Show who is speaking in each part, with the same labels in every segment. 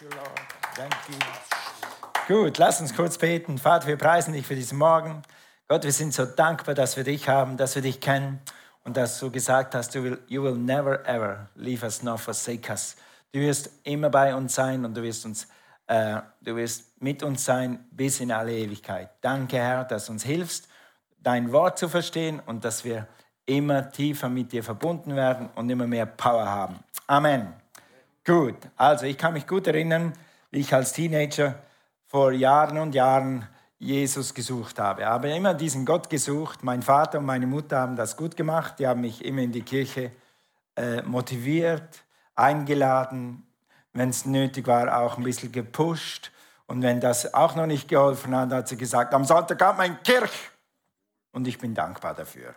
Speaker 1: you, Lord. Thank you. Gut, lass uns kurz beten. Vater, wir preisen dich für diesen Morgen. Gott, wir sind so dankbar, dass wir dich haben, dass wir dich kennen und dass du gesagt hast, du will, you will never ever leave us nor forsake us. Du wirst immer bei uns sein und du wirst, uns, äh, du wirst mit uns sein bis in alle Ewigkeit. Danke, Herr, dass du uns hilfst, dein Wort zu verstehen und dass wir immer tiefer mit dir verbunden werden und immer mehr Power haben. Amen. Gut, also ich kann mich gut erinnern, wie ich als Teenager vor Jahren und Jahren Jesus gesucht habe. Ich habe immer diesen Gott gesucht. Mein Vater und meine Mutter haben das gut gemacht. Die haben mich immer in die Kirche äh, motiviert, eingeladen, wenn es nötig war, auch ein bisschen gepusht. Und wenn das auch noch nicht geholfen hat, hat sie gesagt, am Sonntag kommt mein Kirch. Und ich bin dankbar dafür.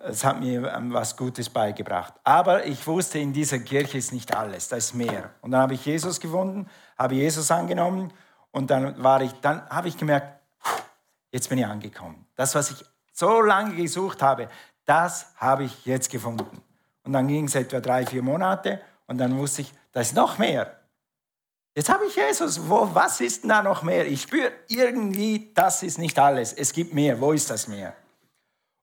Speaker 1: Es hat mir ähm, was Gutes beigebracht. Aber ich wusste, in dieser Kirche ist nicht alles, da ist mehr. Und dann habe ich Jesus gefunden, habe Jesus angenommen und dann, war ich, dann habe ich gemerkt, jetzt bin ich angekommen. Das, was ich so lange gesucht habe, das habe ich jetzt gefunden. Und dann ging es etwa drei, vier Monate und dann wusste ich, da ist noch mehr. Jetzt habe ich Jesus. Wo, was ist denn da noch mehr? Ich spüre irgendwie, das ist nicht alles. Es gibt mehr. Wo ist das mehr?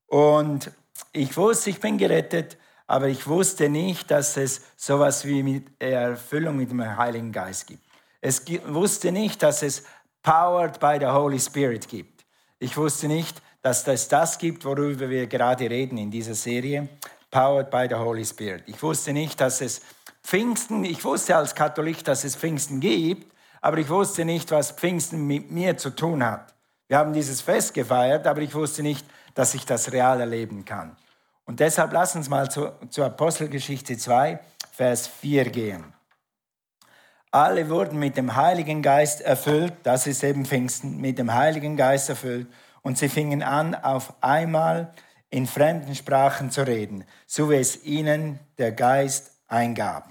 Speaker 1: Und ich wusste, ich bin gerettet, aber ich wusste nicht, dass es sowas wie mit Erfüllung mit dem Heiligen Geist gibt. Es wusste nicht, dass es Powered by the Holy Spirit gibt. Ich wusste nicht, dass es das gibt, worüber wir gerade reden in dieser Serie, Powered by the Holy Spirit. Ich wusste nicht, dass es Pfingsten, ich wusste als Katholik, dass es Pfingsten gibt, aber ich wusste nicht, was Pfingsten mit mir zu tun hat. Wir haben dieses Fest gefeiert, aber ich wusste nicht, dass ich das real erleben kann. Und deshalb lass uns mal zu, zur Apostelgeschichte 2, Vers 4 gehen. Alle wurden mit dem Heiligen Geist erfüllt, das ist eben Pfingsten, mit dem Heiligen Geist erfüllt und sie fingen an, auf einmal in fremden Sprachen zu reden, so wie es ihnen der Geist eingab.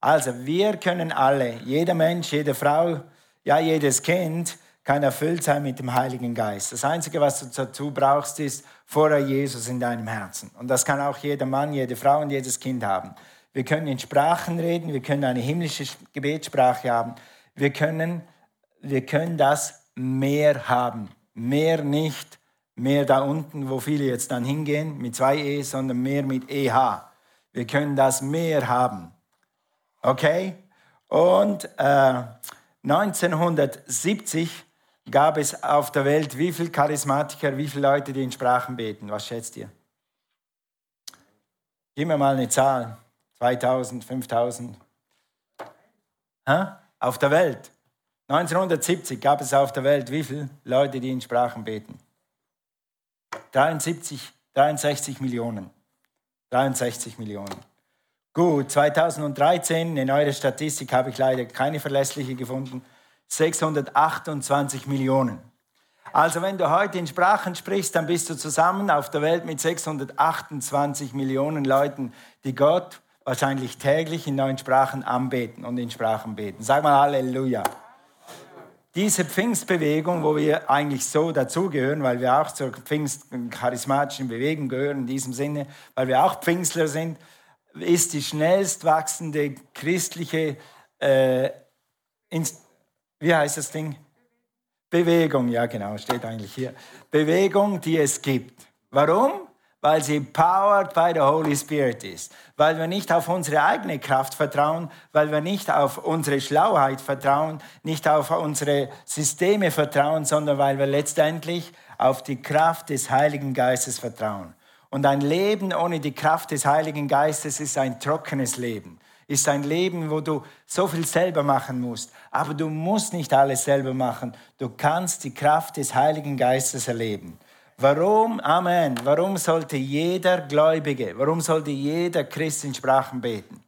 Speaker 1: Also wir können alle, jeder Mensch, jede Frau, ja jedes Kind, kann erfüllt sein mit dem Heiligen Geist. Das Einzige, was du dazu brauchst, ist vorher Jesus in deinem Herzen. Und das kann auch jeder Mann, jede Frau und jedes Kind haben. Wir können in Sprachen reden, wir können eine himmlische Gebetssprache haben. Wir können, wir können das mehr haben. Mehr nicht, mehr da unten, wo viele jetzt dann hingehen, mit zwei E, sondern mehr mit EH. Wir können das mehr haben. Okay? Und äh, 1970 gab es auf der Welt wie viele Charismatiker, wie viele Leute, die in Sprachen beten? Was schätzt ihr? Gib mir mal eine Zahl. 2000, 5000. Ha? Auf der Welt. 1970 gab es auf der Welt wie viele Leute, die in Sprachen beten? 73, 63 Millionen. 63 Millionen. Gut, 2013, eine neue Statistik habe ich leider keine verlässliche gefunden. 628 Millionen. Also wenn du heute in Sprachen sprichst, dann bist du zusammen auf der Welt mit 628 Millionen Leuten, die Gott wahrscheinlich täglich in neuen Sprachen anbeten und in Sprachen beten. Sag mal Halleluja. Diese Pfingstbewegung, wo wir eigentlich so dazugehören, weil wir auch zur Pfingst-charismatischen Bewegung gehören, in diesem Sinne, weil wir auch Pfingstler sind, ist die schnellst wachsende christliche äh, wie heißt das Ding? Bewegung, ja genau, steht eigentlich hier. Bewegung, die es gibt. Warum? Weil sie powered by the Holy Spirit ist. Weil wir nicht auf unsere eigene Kraft vertrauen, weil wir nicht auf unsere Schlauheit vertrauen, nicht auf unsere Systeme vertrauen, sondern weil wir letztendlich auf die Kraft des Heiligen Geistes vertrauen. Und ein Leben ohne die Kraft des Heiligen Geistes ist ein trockenes Leben ist ein Leben, wo du so viel selber machen musst. Aber du musst nicht alles selber machen. Du kannst die Kraft des Heiligen Geistes erleben. Warum, Amen, warum sollte jeder Gläubige, warum sollte jeder Christ in Sprachen beten?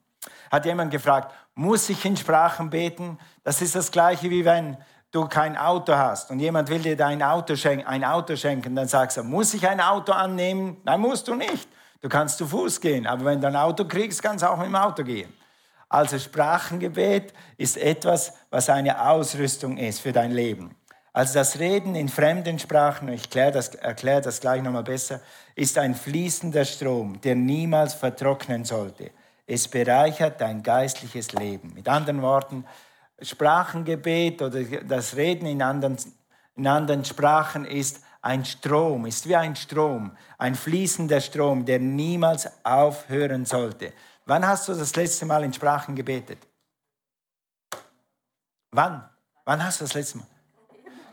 Speaker 1: Hat jemand gefragt, muss ich in Sprachen beten? Das ist das gleiche wie wenn du kein Auto hast und jemand will dir dein Auto schenken, ein Auto schenken, dann sagst du, muss ich ein Auto annehmen? Nein, musst du nicht. Du kannst zu Fuß gehen, aber wenn du ein Auto kriegst, kannst du auch mit dem Auto gehen. Also Sprachengebet ist etwas, was eine Ausrüstung ist für dein Leben. Also das Reden in fremden Sprachen, ich erkläre das, erkläre das gleich nochmal besser, ist ein fließender Strom, der niemals vertrocknen sollte. Es bereichert dein geistliches Leben. Mit anderen Worten, Sprachengebet oder das Reden in anderen, in anderen Sprachen ist ein Strom, ist wie ein Strom, ein fließender Strom, der niemals aufhören sollte. Wann hast du das letzte Mal in Sprachen gebetet? Wann? Wann hast du das letzte Mal?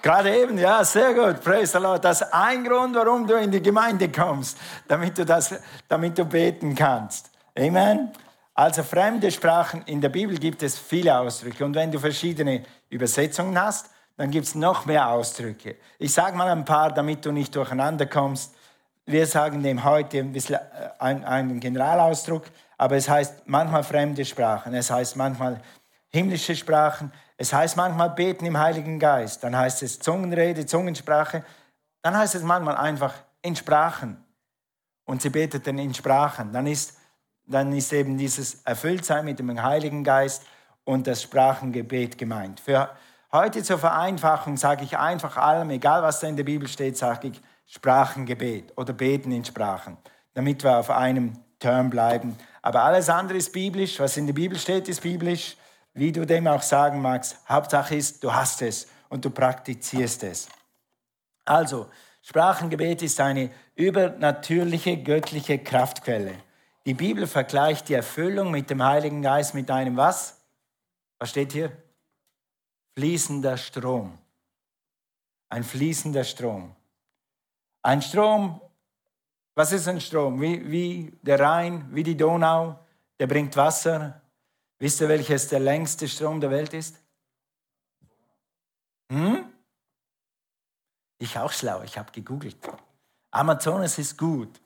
Speaker 1: Gerade eben, ja, sehr gut, praise the Lord. Das ist ein Grund, warum du in die Gemeinde kommst, damit du, das, damit du beten kannst. Amen. Also fremde Sprachen, in der Bibel gibt es viele Ausdrücke. Und wenn du verschiedene Übersetzungen hast, dann gibt es noch mehr Ausdrücke. Ich sage mal ein paar, damit du nicht durcheinander kommst. Wir sagen dem heute ein bisschen äh, einen Generalausdruck, aber es heißt manchmal fremde Sprachen, es heißt manchmal himmlische Sprachen, es heißt manchmal beten im Heiligen Geist, dann heißt es Zungenrede, Zungensprache, dann heißt es manchmal einfach in Sprachen. Und sie beteten in Sprachen. Dann ist, dann ist eben dieses Erfülltsein mit dem Heiligen Geist und das Sprachengebet gemeint. Für heute zur Vereinfachung sage ich einfach allem, egal was da in der Bibel steht, sage ich Sprachengebet oder Beten in Sprachen, damit wir auf einem Term bleiben. Aber alles andere ist biblisch, was in der Bibel steht, ist biblisch wie du dem auch sagen magst, Hauptsache ist, du hast es und du praktizierst es. Also, Sprachengebet ist eine übernatürliche göttliche Kraftquelle. Die Bibel vergleicht die Erfüllung mit dem Heiligen Geist mit einem was? Was steht hier? Fließender Strom. Ein fließender Strom. Ein Strom, was ist ein Strom? Wie, wie der Rhein, wie die Donau, der bringt Wasser, Wisst ihr, welches der längste Strom der Welt ist? Hm? Ich auch schlau, ich habe gegoogelt. Amazonas ist gut.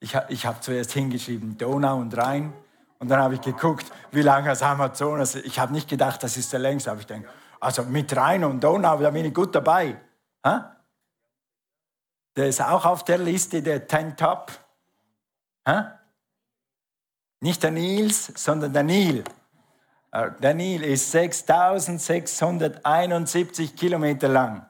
Speaker 1: Ich, ich habe zuerst hingeschrieben Donau und Rhein und dann habe ich geguckt, wie lange das Amazonas ist. Ich habe nicht gedacht, das ist der längste, aber ich denke, also mit Rhein und Donau, da bin ich gut dabei. Ha? Der ist auch auf der Liste der Ten Top. Ha? Nicht der Nils, sondern der Nil. Äh, der Nil ist 6671 Kilometer lang.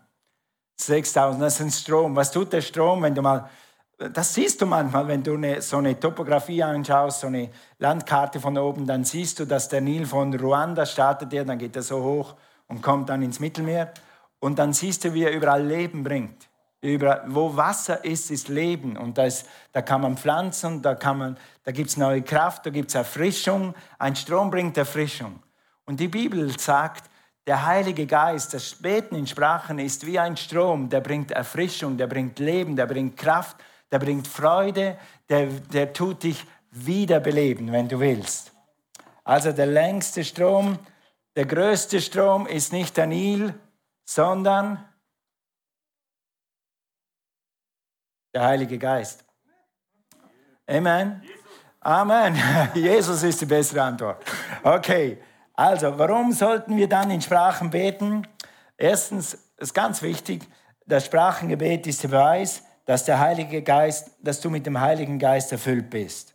Speaker 1: 6000, das ist ein Strom. Was tut der Strom, wenn du mal, das siehst du manchmal, wenn du eine, so eine Topografie anschaust, so eine Landkarte von oben, dann siehst du, dass der Nil von Ruanda startet, dann geht er so hoch und kommt dann ins Mittelmeer. Und dann siehst du, wie er überall Leben bringt. Überall, wo Wasser ist, ist Leben. Und da, ist, da kann man pflanzen, da, da gibt es neue Kraft, da gibt es Erfrischung. Ein Strom bringt Erfrischung. Und die Bibel sagt, der Heilige Geist, das Beten in Sprachen ist wie ein Strom, der bringt Erfrischung, der bringt Leben, der bringt Kraft, der bringt Freude, der, der tut dich wiederbeleben, wenn du willst. Also der längste Strom, der größte Strom ist nicht der Nil, sondern Der Heilige Geist. Amen. Amen. Jesus ist die bessere Antwort. Okay, also warum sollten wir dann in Sprachen beten? Erstens ist ganz wichtig, das Sprachengebet ist der Beweis, dass der Heilige Geist, dass du mit dem Heiligen Geist erfüllt bist.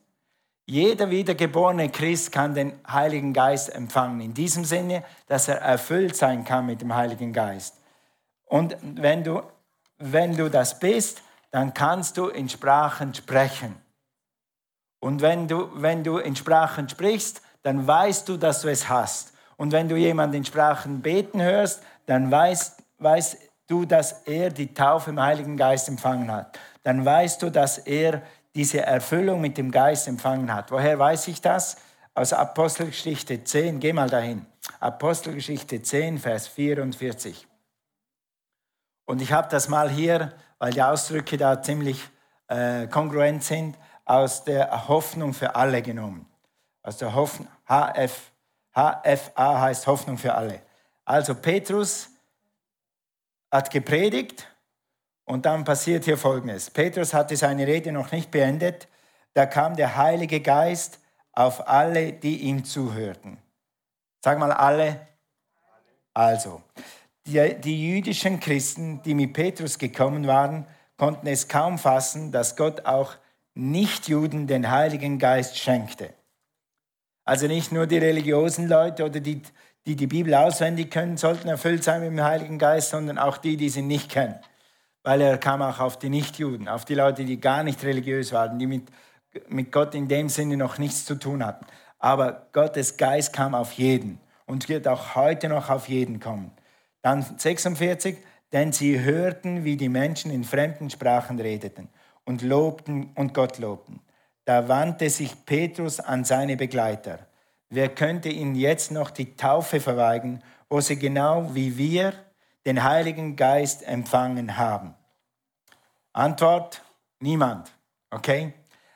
Speaker 1: Jeder wiedergeborene Christ kann den Heiligen Geist empfangen. In diesem Sinne, dass er erfüllt sein kann mit dem Heiligen Geist. Und wenn du, wenn du das bist, dann kannst du in Sprachen sprechen. Und wenn du, wenn du in Sprachen sprichst, dann weißt du, dass du es hast. Und wenn du jemanden in Sprachen beten hörst, dann weißt, weißt du, dass er die Taufe im Heiligen Geist empfangen hat. Dann weißt du, dass er diese Erfüllung mit dem Geist empfangen hat. Woher weiß ich das? Aus Apostelgeschichte 10, geh mal dahin. Apostelgeschichte 10, Vers 44. Und ich habe das mal hier weil die Ausdrücke da ziemlich äh, kongruent sind, aus der Hoffnung für alle genommen. Aus der Hoffnung, HF, HFA heißt Hoffnung für alle. Also Petrus hat gepredigt und dann passiert hier Folgendes. Petrus hatte seine Rede noch nicht beendet. Da kam der Heilige Geist auf alle, die ihm zuhörten. Sag mal alle. Also, die, die jüdischen Christen, die mit Petrus gekommen waren, konnten es kaum fassen, dass Gott auch Nichtjuden den Heiligen Geist schenkte. Also nicht nur die religiösen Leute oder die, die die Bibel auswendig können, sollten erfüllt sein mit dem Heiligen Geist, sondern auch die, die sie nicht kennen. Weil er kam auch auf die Nichtjuden, auf die Leute, die gar nicht religiös waren, die mit, mit Gott in dem Sinne noch nichts zu tun hatten. Aber Gottes Geist kam auf jeden. und wird auch heute noch auf jeden kommen. Dann 46, denn sie hörten, wie die Menschen in fremden Sprachen redeten und lobten und Gott lobten. Da wandte sich Petrus an seine Begleiter. Wer könnte ihnen jetzt noch die Taufe verweigern, wo sie genau wie wir den Heiligen Geist empfangen haben? Antwort, niemand. Okay?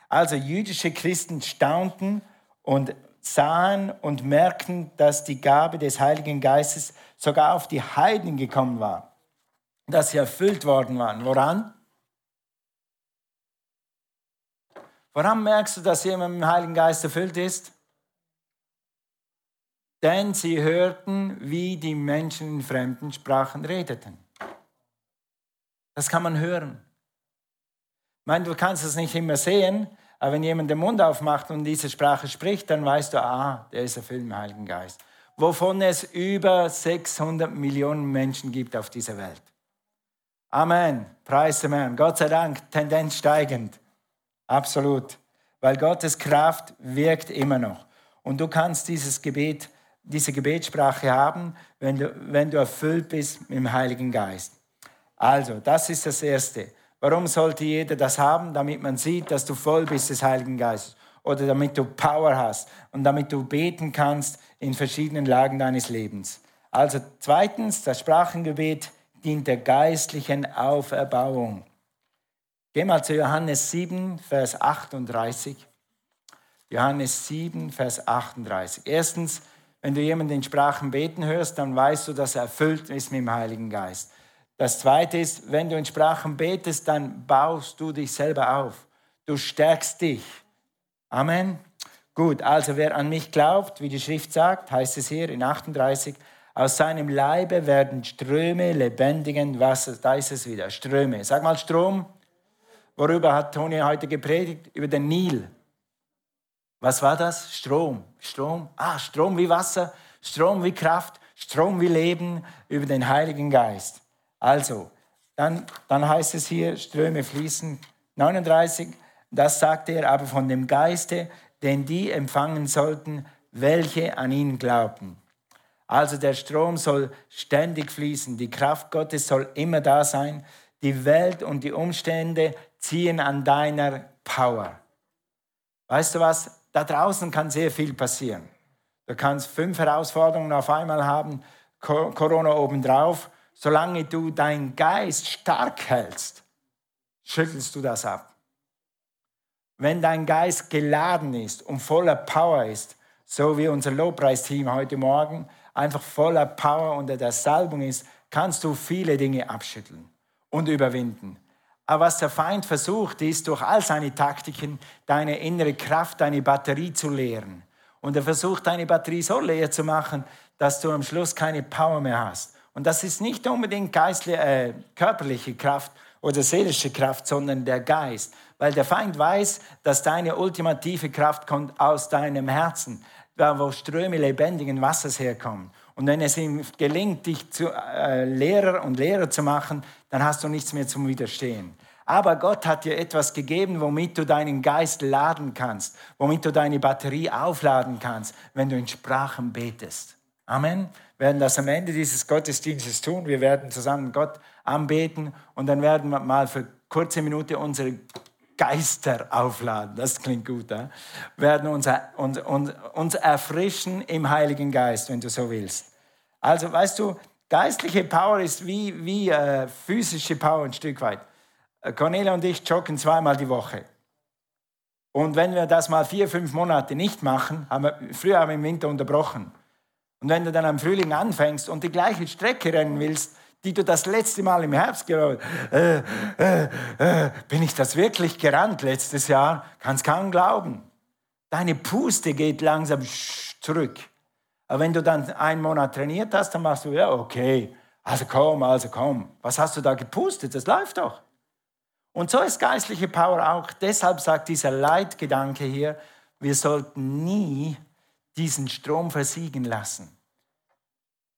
Speaker 1: Also jüdische Christen staunten und sahen und merkten, dass die Gabe des Heiligen Geistes sogar auf die Heiden gekommen war, dass sie erfüllt worden waren. Woran? Woran merkst du, dass jemand mit dem Heiligen Geist erfüllt ist? Denn sie hörten, wie die Menschen in fremden Sprachen redeten. Das kann man hören. Ich meine, du kannst es nicht immer sehen, aber wenn jemand den Mund aufmacht und diese Sprache spricht, dann weißt du, ah, der ist erfüllt im Heiligen Geist. Wovon es über 600 Millionen Menschen gibt auf dieser Welt. Amen. Preis dem Herrn. Gott sei Dank, Tendenz steigend. Absolut. Weil Gottes Kraft wirkt immer noch. Und du kannst dieses Gebet, diese Gebetssprache haben, wenn du, wenn du erfüllt bist mit dem Heiligen Geist. Also, das ist das Erste. Warum sollte jeder das haben? Damit man sieht, dass du voll bist des Heiligen Geistes. Oder damit du Power hast und damit du beten kannst in verschiedenen Lagen deines Lebens. Also zweitens, das Sprachengebet dient der geistlichen Auferbauung. Geh mal zu Johannes 7, Vers 38. Johannes 7, Vers 38. Erstens, wenn du jemanden in Sprachen beten hörst, dann weißt du, dass er erfüllt ist mit dem Heiligen Geist. Das Zweite ist, wenn du in Sprachen betest, dann baust du dich selber auf. Du stärkst dich. Amen. Gut, also wer an mich glaubt, wie die Schrift sagt, heißt es hier in 38, aus seinem Leibe werden Ströme lebendigen Wassers. Da ist es wieder, Ströme. Sag mal Strom. Worüber hat Toni heute gepredigt? Über den Nil. Was war das? Strom. Strom. Ah, Strom wie Wasser, Strom wie Kraft, Strom wie Leben über den Heiligen Geist. Also, dann, dann heißt es hier, Ströme fließen. 39, das sagt er aber von dem Geiste, den die empfangen sollten, welche an ihn glaubten. Also der Strom soll ständig fließen, die Kraft Gottes soll immer da sein, die Welt und die Umstände ziehen an deiner Power. Weißt du was? Da draußen kann sehr viel passieren. Du kannst fünf Herausforderungen auf einmal haben, Corona obendrauf solange du deinen Geist stark hältst, schüttelst du das ab. Wenn dein Geist geladen ist und voller Power ist, so wie unser Lobpreisteam heute Morgen, einfach voller Power unter der Salbung ist, kannst du viele Dinge abschütteln und überwinden. Aber was der Feind versucht, ist durch all seine Taktiken deine innere Kraft, deine Batterie zu leeren. Und er versucht, deine Batterie so leer zu machen, dass du am Schluss keine Power mehr hast. Und das ist nicht unbedingt geistliche, äh, körperliche Kraft oder seelische Kraft, sondern der Geist. Weil der Feind weiß, dass deine ultimative Kraft kommt aus deinem Herzen, wo Ströme lebendigen Wassers herkommen. Und wenn es ihm gelingt, dich zu äh, Lehrer und Lehrer zu machen, dann hast du nichts mehr zum Widerstehen. Aber Gott hat dir etwas gegeben, womit du deinen Geist laden kannst, womit du deine Batterie aufladen kannst, wenn du in Sprachen betest. Amen werden das am Ende dieses Gottesdienstes tun. Wir werden zusammen Gott anbeten und dann werden wir mal für kurze Minute unsere Geister aufladen. Das klingt gut. Wir werden uns, uns, uns, uns erfrischen im Heiligen Geist, wenn du so willst. Also, weißt du, geistliche Power ist wie, wie äh, physische Power ein Stück weit. Äh, Cornelia und ich joggen zweimal die Woche. Und wenn wir das mal vier, fünf Monate nicht machen, haben wir, früher haben wir im Winter unterbrochen. Und wenn du dann am Frühling anfängst und die gleiche Strecke rennen willst, die du das letzte Mal im Herbst gerannt äh, äh, äh, bin ich das wirklich gerannt letztes Jahr? Kannst kaum glauben. Deine Puste geht langsam zurück. Aber wenn du dann einen Monat trainiert hast, dann machst du, ja, okay, also komm, also komm. Was hast du da gepustet? Das läuft doch. Und so ist geistliche Power auch. Deshalb sagt dieser Leitgedanke hier, wir sollten nie diesen Strom versiegen lassen.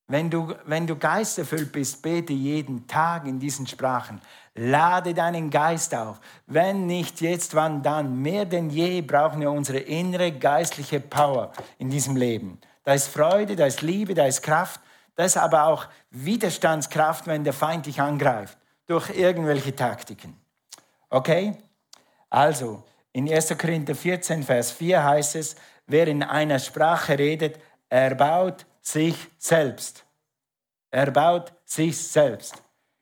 Speaker 1: Wenn du, wenn du geisterfüllt bist, bete jeden Tag in diesen Sprachen. Lade deinen Geist auf. Wenn nicht jetzt, wann dann? Mehr denn je brauchen wir unsere innere geistliche Power in diesem Leben. Da ist Freude, da ist Liebe, da ist Kraft. Da ist aber auch Widerstandskraft, wenn der Feind dich angreift, durch irgendwelche Taktiken. Okay? Also, in 1. Korinther 14, Vers 4 heißt es, wer in einer Sprache redet, erbaut sich selbst. Er baut sich selbst.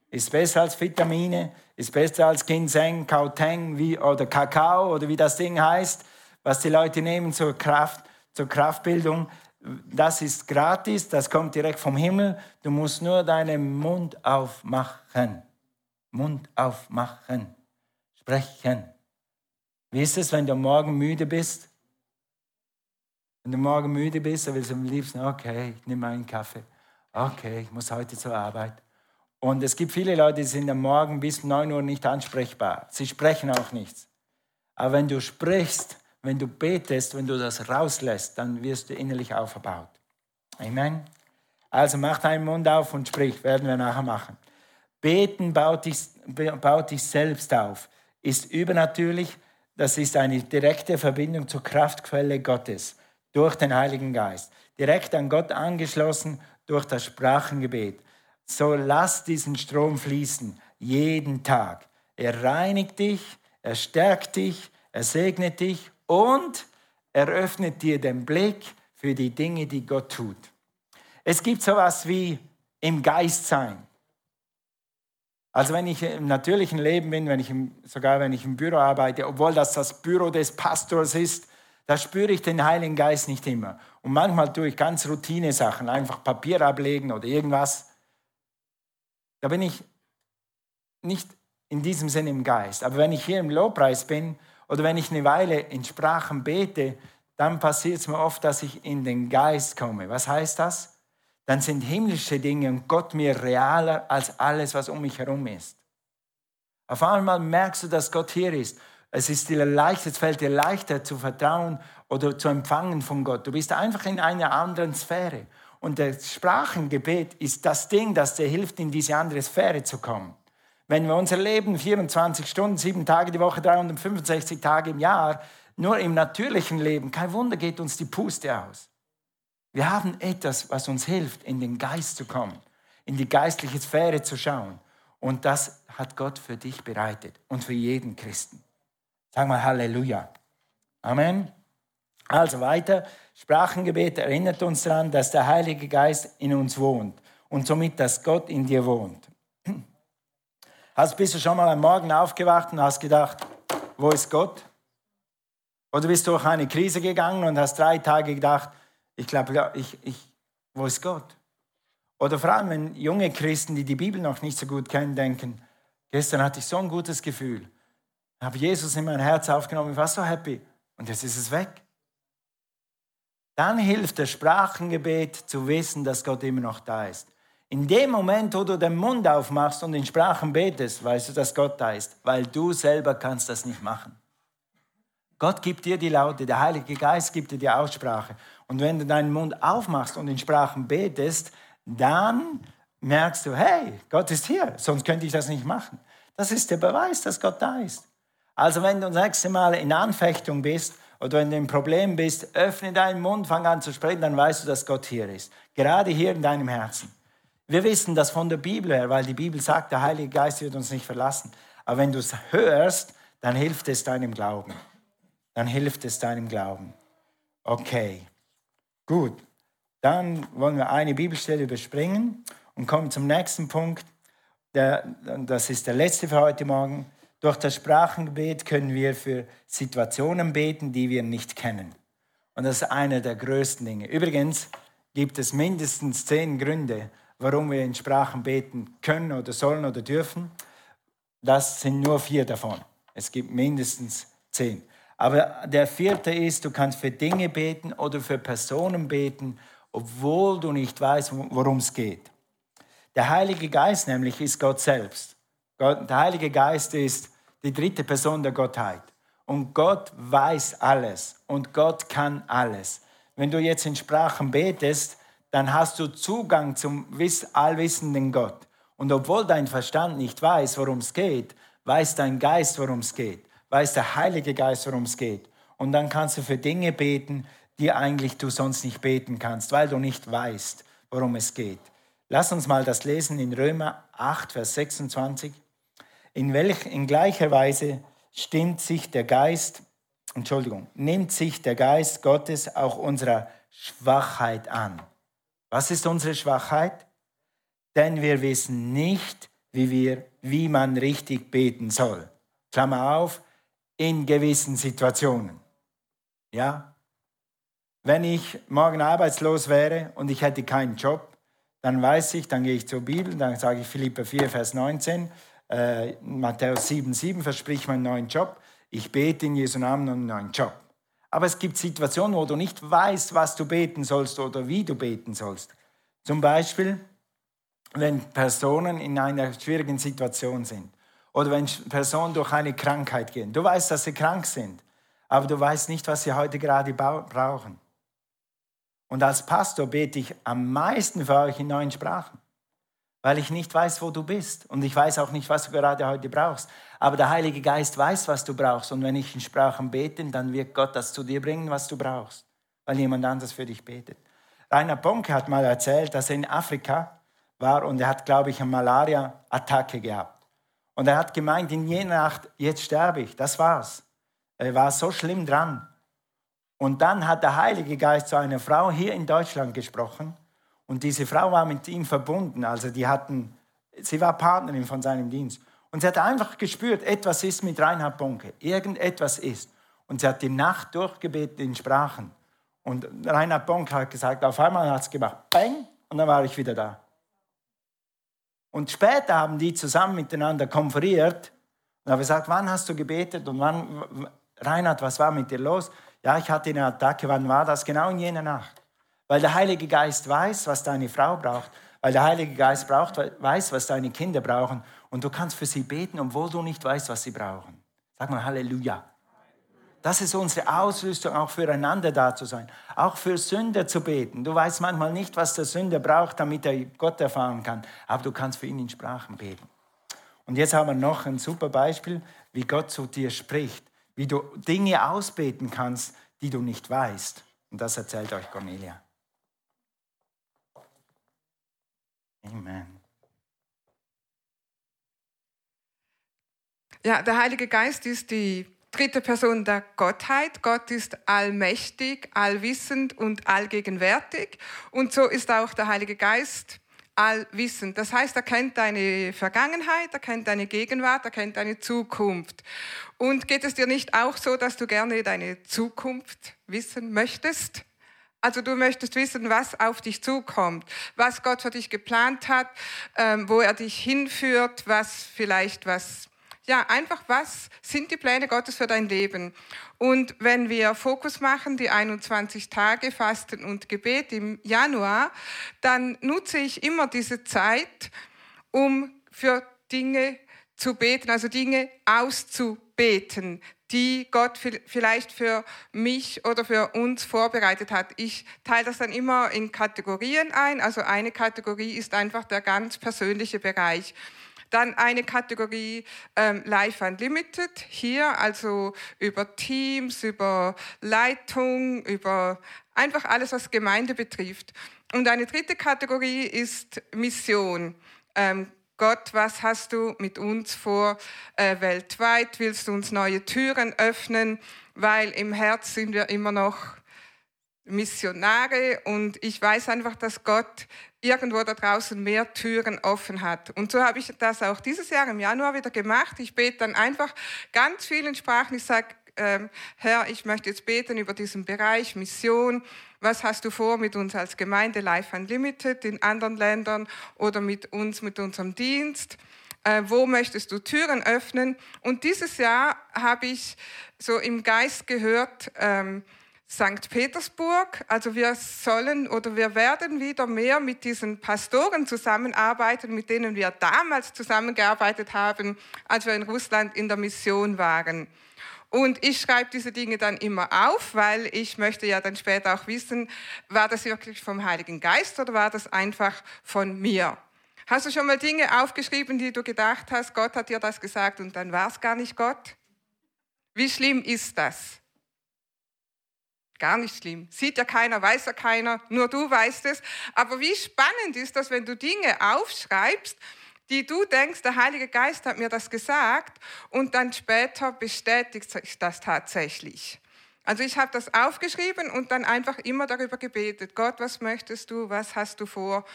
Speaker 1: Ist besser als Vitamine, ist besser als Ginseng, Kauteng wie, oder Kakao oder wie das Ding heißt, was die Leute nehmen zur Kraft, zur Kraftbildung. Das ist gratis, das kommt direkt vom Himmel. Du musst nur deinen Mund aufmachen. Mund aufmachen. Sprechen. Wie ist es, wenn du morgen müde bist? Wenn du morgen müde bist, dann willst du am liebsten, okay, ich nehme einen Kaffee. Okay, ich muss heute zur Arbeit. Und es gibt viele Leute, die sind am Morgen bis 9 Uhr nicht ansprechbar. Sie sprechen auch nichts. Aber wenn du sprichst, wenn du betest, wenn du das rauslässt, dann wirst du innerlich aufgebaut. Amen. Also mach deinen Mund auf und sprich, werden wir nachher machen. Beten baut dich, baut dich selbst auf, ist übernatürlich, das ist eine direkte Verbindung zur Kraftquelle Gottes durch den Heiligen Geist. Direkt an Gott angeschlossen durch das Sprachengebet. So lass diesen Strom fließen, jeden Tag. Er reinigt dich, er stärkt dich, er segnet dich und er öffnet dir den Blick für die Dinge, die Gott tut. Es gibt sowas wie im Geist sein. Also wenn ich im natürlichen Leben bin, wenn ich im, sogar wenn ich im Büro arbeite, obwohl das das Büro des Pastors ist, da spüre ich den Heiligen Geist nicht immer. Und manchmal tue ich ganz Routine Sachen, einfach Papier ablegen oder irgendwas. Da bin ich nicht in diesem Sinne im Geist. Aber wenn ich hier im Lobpreis bin oder wenn ich eine Weile in Sprachen bete, dann passiert es mir oft, dass ich in den Geist komme. Was heißt das? Dann sind himmlische Dinge und Gott mir realer als alles, was um mich herum ist. Auf einmal merkst du, dass Gott hier ist. Es, ist dir leicht, es fällt dir leichter zu vertrauen oder zu empfangen von Gott. Du bist einfach in einer anderen Sphäre. Und das Sprachengebet ist das Ding, das dir hilft, in diese andere Sphäre zu kommen. Wenn wir unser Leben 24 Stunden, sieben Tage die Woche, 365 Tage im Jahr, nur im natürlichen Leben, kein Wunder geht uns die Puste aus. Wir haben etwas, was uns hilft, in den Geist zu kommen, in die geistliche Sphäre zu schauen. Und das hat Gott für dich bereitet und für jeden Christen. Sag mal Halleluja. Amen. Also weiter. Sprachengebet erinnert uns daran, dass der Heilige Geist in uns wohnt und somit, dass Gott in dir wohnt. Hast, bist du schon mal am Morgen aufgewacht und hast gedacht, wo ist Gott? Oder bist du durch eine Krise gegangen und hast drei Tage gedacht, ich glaube, ich, ich, wo ist Gott? Oder vor allem, wenn junge Christen, die die Bibel noch nicht so gut kennen, denken, gestern hatte ich so ein gutes Gefühl, habe Jesus in mein Herz aufgenommen, ich war so happy und jetzt ist es weg. Dann hilft das Sprachengebet zu wissen, dass Gott immer noch da ist. In dem Moment, wo du den Mund aufmachst und in Sprachen betest, weißt du, dass Gott da ist, weil du selber kannst das nicht machen. Gott gibt dir die Laute, der Heilige Geist gibt dir die Aussprache. Und wenn du deinen Mund aufmachst und in Sprachen betest, dann merkst du, hey, Gott ist hier, sonst könnte ich das nicht machen. Das ist der Beweis, dass Gott da ist. Also wenn du das nächste Mal in Anfechtung bist oder wenn du im Problem bist, öffne deinen Mund, fang an zu sprechen, dann weißt du, dass Gott hier ist. Gerade hier in deinem Herzen. Wir wissen das von der Bibel her, weil die Bibel sagt, der Heilige Geist wird uns nicht verlassen. Aber wenn du es hörst, dann hilft es deinem Glauben. Dann hilft es deinem Glauben. Okay, gut. Dann wollen wir eine Bibelstelle überspringen und kommen zum nächsten Punkt. Der, das ist der letzte für heute Morgen. Durch das Sprachengebet können wir für Situationen beten, die wir nicht kennen. Und das ist einer der größten Dinge. Übrigens gibt es mindestens zehn Gründe, warum wir in Sprachen beten können oder sollen oder dürfen. Das sind nur vier davon. Es gibt mindestens zehn. Aber der vierte ist, du kannst für Dinge beten oder für Personen beten, obwohl du nicht weißt, worum es geht. Der Heilige Geist nämlich ist Gott selbst. Gott, der Heilige Geist ist die dritte Person der Gottheit. Und Gott weiß alles und Gott kann alles. Wenn du jetzt in Sprachen betest, dann hast du Zugang zum allwissenden Gott. Und obwohl dein Verstand nicht weiß, worum es geht, weiß dein Geist, worum es geht, weiß der Heilige Geist, worum es geht. Und dann kannst du für Dinge beten, die eigentlich du sonst nicht beten kannst, weil du nicht weißt, worum es geht. Lass uns mal das lesen in Römer 8, Vers 26. In, welch, in gleicher Weise stimmt sich der Geist, Entschuldigung, nimmt sich der Geist Gottes auch unserer Schwachheit an. Was ist unsere Schwachheit? Denn wir wissen nicht, wie, wir, wie man richtig beten soll. Klammer auf, in gewissen Situationen. Ja? Wenn ich morgen arbeitslos wäre und ich hätte keinen Job, dann weiß ich, dann gehe ich zur Bibel, dann sage ich Philippa 4, Vers 19, äh, Matthäus 7, 7, versprich mir einen neuen Job. Ich bete in Jesu Namen einen neuen Job. Aber es gibt Situationen, wo du nicht weißt, was du beten sollst oder wie du beten sollst. Zum Beispiel, wenn Personen in einer schwierigen Situation sind oder wenn Personen durch eine Krankheit gehen. Du weißt, dass sie krank sind, aber du weißt nicht, was sie heute gerade brauchen. Und als Pastor bete ich am meisten für euch in neuen Sprachen, weil ich nicht weiß, wo du bist. Und ich weiß auch nicht, was du gerade heute brauchst. Aber der Heilige Geist weiß, was du brauchst. Und wenn ich in Sprachen bete, dann wird Gott das zu dir bringen, was du brauchst, weil jemand anders für dich betet. Rainer Bonke hat mal erzählt, dass er in Afrika war und er hat, glaube ich, eine Malaria-Attacke gehabt. Und er hat gemeint, in jener Nacht, jetzt sterbe ich, das war's. Er war so schlimm dran. Und dann hat der Heilige Geist zu einer Frau hier in Deutschland gesprochen. Und diese Frau war mit ihm verbunden. Also die hatten, sie war Partnerin von seinem Dienst. Und sie hat einfach gespürt, etwas ist mit Reinhard Bonke. Irgendetwas ist. Und sie hat die Nacht durchgebetet in Sprachen. Und Reinhard Bonke hat gesagt, auf einmal hat es gemacht, bang, und dann war ich wieder da. Und später haben die zusammen miteinander konferiert und haben gesagt, wann hast du gebetet und wann, Reinhard, was war mit dir los? Ja, ich hatte eine Attacke. Wann war das? Genau in jener Nacht. Weil der Heilige Geist weiß, was deine Frau braucht. Weil der Heilige Geist braucht, weiß, was deine Kinder brauchen. Und du kannst für sie beten, obwohl du nicht weißt, was sie brauchen. Sag mal Halleluja. Das ist unsere Ausrüstung, auch füreinander da zu sein. Auch für Sünder zu beten. Du weißt manchmal nicht, was der Sünder braucht, damit er Gott erfahren kann. Aber du kannst für ihn in Sprachen beten. Und jetzt haben wir noch ein super Beispiel, wie Gott zu dir spricht wie du Dinge ausbeten kannst, die du nicht weißt. Und das erzählt euch Cornelia. Amen.
Speaker 2: Ja, der Heilige Geist ist die dritte Person der Gottheit. Gott ist allmächtig, allwissend und allgegenwärtig. Und so ist auch der Heilige Geist allwissend. Das heißt, er kennt deine Vergangenheit, er kennt deine Gegenwart, er kennt deine Zukunft. Und geht es dir nicht auch so, dass du gerne deine Zukunft wissen möchtest? Also du möchtest wissen, was auf dich zukommt, was Gott für dich geplant hat, ähm, wo er dich hinführt, was vielleicht was ja, einfach, was sind die Pläne Gottes für dein Leben? Und wenn wir Fokus machen, die 21 Tage Fasten und Gebet im Januar, dann nutze ich immer diese Zeit, um für Dinge zu beten, also Dinge auszubeten, die Gott vielleicht für mich oder für uns vorbereitet hat. Ich teile das dann immer in Kategorien ein. Also eine Kategorie ist einfach der ganz persönliche Bereich. Dann eine Kategorie ähm, Life Unlimited, hier also über Teams, über Leitung, über einfach alles, was Gemeinde betrifft. Und eine dritte Kategorie ist Mission. Ähm, Gott, was hast du mit uns vor äh, weltweit? Willst du uns neue Türen öffnen? Weil im Herz sind wir immer noch Missionare und ich weiß einfach, dass Gott irgendwo da draußen mehr Türen offen hat. Und so habe ich das auch dieses Jahr im Januar wieder gemacht. Ich bete dann einfach ganz vielen Sprachen. Ich sage, ähm, Herr, ich möchte jetzt beten über diesen Bereich Mission. Was hast du vor mit uns als Gemeinde Life Unlimited in anderen Ländern oder mit uns, mit unserem Dienst? Äh, wo möchtest du Türen öffnen? Und dieses Jahr habe ich so im Geist gehört, ähm, St. Petersburg. Also wir sollen oder wir werden wieder mehr mit diesen Pastoren zusammenarbeiten, mit denen wir damals zusammengearbeitet haben, als wir in Russland in der Mission waren. Und ich schreibe diese Dinge dann immer auf, weil ich möchte ja dann später auch wissen, war das wirklich vom Heiligen Geist oder war das einfach von mir? Hast du schon mal Dinge aufgeschrieben, die du gedacht hast, Gott hat dir das gesagt und dann war es gar nicht Gott? Wie schlimm ist das? Gar nicht schlimm. Sieht ja keiner, weiß ja keiner, nur du weißt es. Aber wie spannend ist das, wenn du Dinge aufschreibst, die du denkst, der Heilige Geist hat mir das gesagt und dann später bestätigt sich das tatsächlich. Also ich habe das aufgeschrieben und dann einfach immer darüber gebetet. Gott, was möchtest du? Was hast du vor?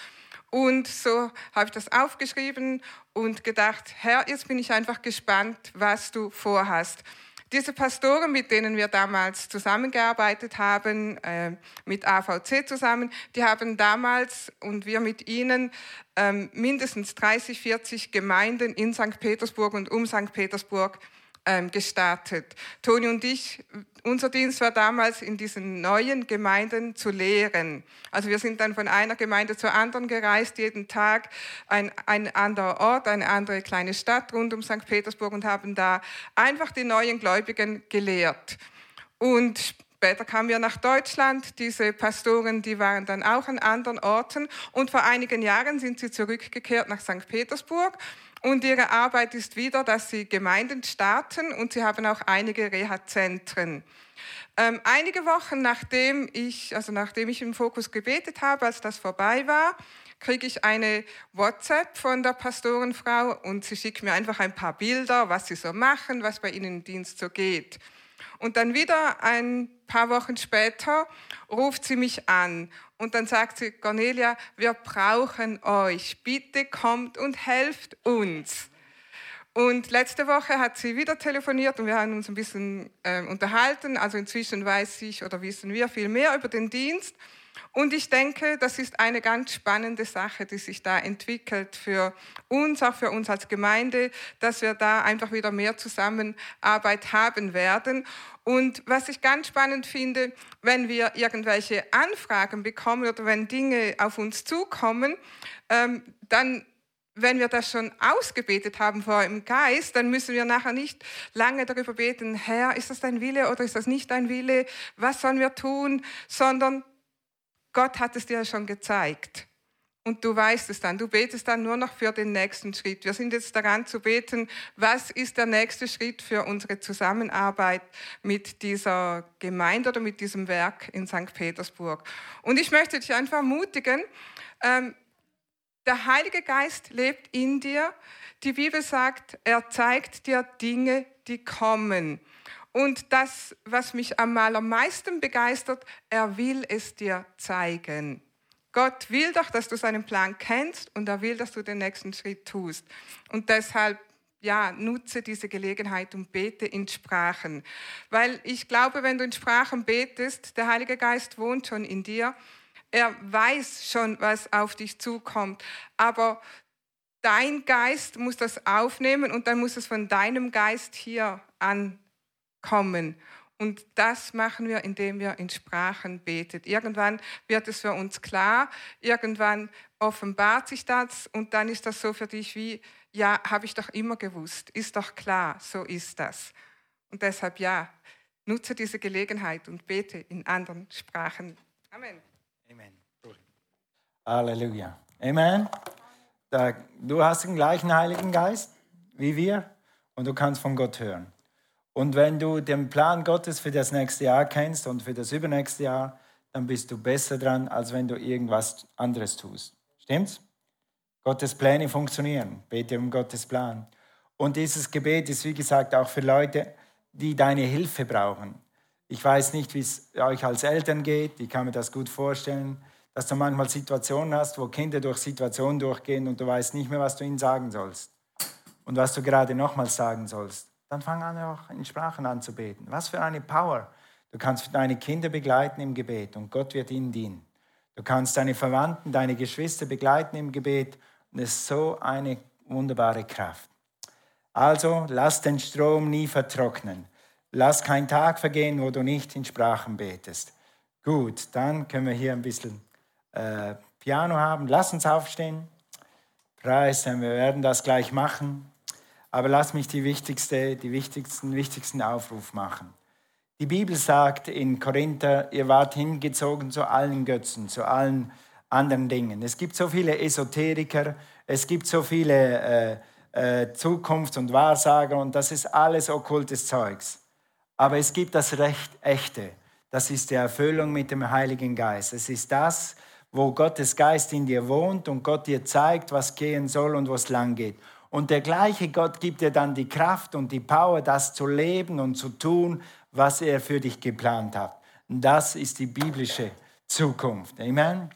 Speaker 2: Und so habe ich das aufgeschrieben und gedacht, Herr, jetzt bin ich einfach gespannt, was du vorhast. Diese Pastoren, mit denen wir damals zusammengearbeitet haben, äh, mit AVC zusammen, die haben damals und wir mit ihnen ähm, mindestens 30, 40 Gemeinden in St. Petersburg und um St. Petersburg gestartet. Toni und ich, unser Dienst war damals in diesen neuen Gemeinden zu lehren. Also wir sind dann von einer Gemeinde zur anderen gereist, jeden Tag ein, ein anderer Ort, eine andere kleine Stadt rund um St. Petersburg und haben da einfach die neuen Gläubigen gelehrt. Und Später kamen wir nach Deutschland. Diese Pastoren, die waren dann auch an anderen Orten. Und vor einigen Jahren sind sie zurückgekehrt nach St. Petersburg und ihre Arbeit ist wieder, dass sie Gemeinden starten und sie haben auch einige Reha-Zentren. Ähm, einige Wochen nachdem ich, also nachdem ich im Fokus gebetet habe, als das vorbei war, kriege ich eine WhatsApp von der Pastorenfrau und sie schickt mir einfach ein paar Bilder, was sie so machen, was bei ihnen im Dienst so geht. Und dann wieder ein paar Wochen später ruft sie mich an und dann sagt sie, Cornelia, wir brauchen euch. Bitte kommt und helft uns. Und letzte Woche hat sie wieder telefoniert und wir haben uns ein bisschen äh, unterhalten. Also inzwischen weiß ich oder wissen wir viel mehr über den Dienst. Und ich denke, das ist eine ganz spannende Sache, die sich da entwickelt für uns, auch für uns als Gemeinde, dass wir da einfach wieder mehr Zusammenarbeit haben werden. Und was ich ganz spannend finde, wenn wir irgendwelche Anfragen bekommen oder wenn Dinge auf uns zukommen, ähm, dann wenn wir das schon ausgebetet haben vor im Geist, dann müssen wir nachher nicht lange darüber beten, Herr, ist das dein Wille oder ist das nicht dein Wille? Was sollen wir tun? Sondern Gott hat es dir schon gezeigt. Und du weißt es dann. Du betest dann nur noch für den nächsten Schritt. Wir sind jetzt daran zu beten, was ist der nächste Schritt für unsere Zusammenarbeit mit dieser Gemeinde oder mit diesem Werk in St. Petersburg. Und ich möchte dich einfach ermutigen, ähm, der Heilige Geist lebt in dir. Die Bibel sagt, er zeigt dir Dinge, die kommen. Und das, was mich am allermeisten begeistert, er will es dir zeigen. Gott will doch, dass du seinen Plan kennst und er will, dass du den nächsten Schritt tust. Und deshalb, ja, nutze diese Gelegenheit und bete in Sprachen. Weil ich glaube, wenn du in Sprachen betest, der Heilige Geist wohnt schon in dir. Er weiß schon, was auf dich zukommt. Aber dein Geist muss das aufnehmen und dann muss es von deinem Geist hier ankommen. Und das machen wir, indem wir in Sprachen beten. Irgendwann wird es für uns klar, irgendwann offenbart sich das und dann ist das so für dich wie, ja, habe ich doch immer gewusst, ist doch klar, so ist das. Und deshalb ja, nutze diese Gelegenheit und bete in anderen Sprachen. Amen.
Speaker 1: Amen. Halleluja. Amen. Du hast den gleichen Heiligen Geist wie wir und du kannst von Gott hören. Und wenn du den Plan Gottes für das nächste Jahr kennst und für das übernächste Jahr, dann bist du besser dran, als wenn du irgendwas anderes tust. Stimmt's? Gottes Pläne funktionieren. Bete um Gottes Plan. Und dieses Gebet ist, wie gesagt, auch für Leute, die deine Hilfe brauchen. Ich weiß nicht, wie es euch als Eltern geht. Ich kann mir das gut vorstellen, dass du manchmal Situationen hast, wo Kinder durch Situationen durchgehen und du weißt nicht mehr, was du ihnen sagen sollst. Und was du gerade nochmals sagen sollst dann fang an, auch in Sprachen anzubeten. Was für eine Power. Du kannst deine Kinder begleiten im Gebet und Gott wird ihnen dienen. Du kannst deine Verwandten, deine Geschwister begleiten im Gebet und es ist so eine wunderbare Kraft. Also lass den Strom nie vertrocknen. Lass keinen Tag vergehen, wo du nicht in Sprachen betest. Gut, dann können wir hier ein bisschen äh, Piano haben. Lass uns aufstehen. Preis, wir werden das gleich machen. Aber lass mich die, wichtigste, die wichtigsten, wichtigsten Aufruf machen. Die Bibel sagt in Korinther, ihr wart hingezogen zu allen Götzen, zu allen anderen Dingen. Es gibt so viele Esoteriker, es gibt so viele äh, äh, Zukunfts- und Wahrsager und das ist alles okkultes Zeugs. Aber es gibt das Recht Echte, das ist die Erfüllung mit dem Heiligen Geist. Es ist das, wo Gottes Geist in dir wohnt und Gott dir zeigt, was gehen soll und wo es lang geht. Und der gleiche Gott gibt dir dann die Kraft und die Power, das zu leben und zu tun, was er für dich geplant hat. Das ist die biblische Zukunft. Amen.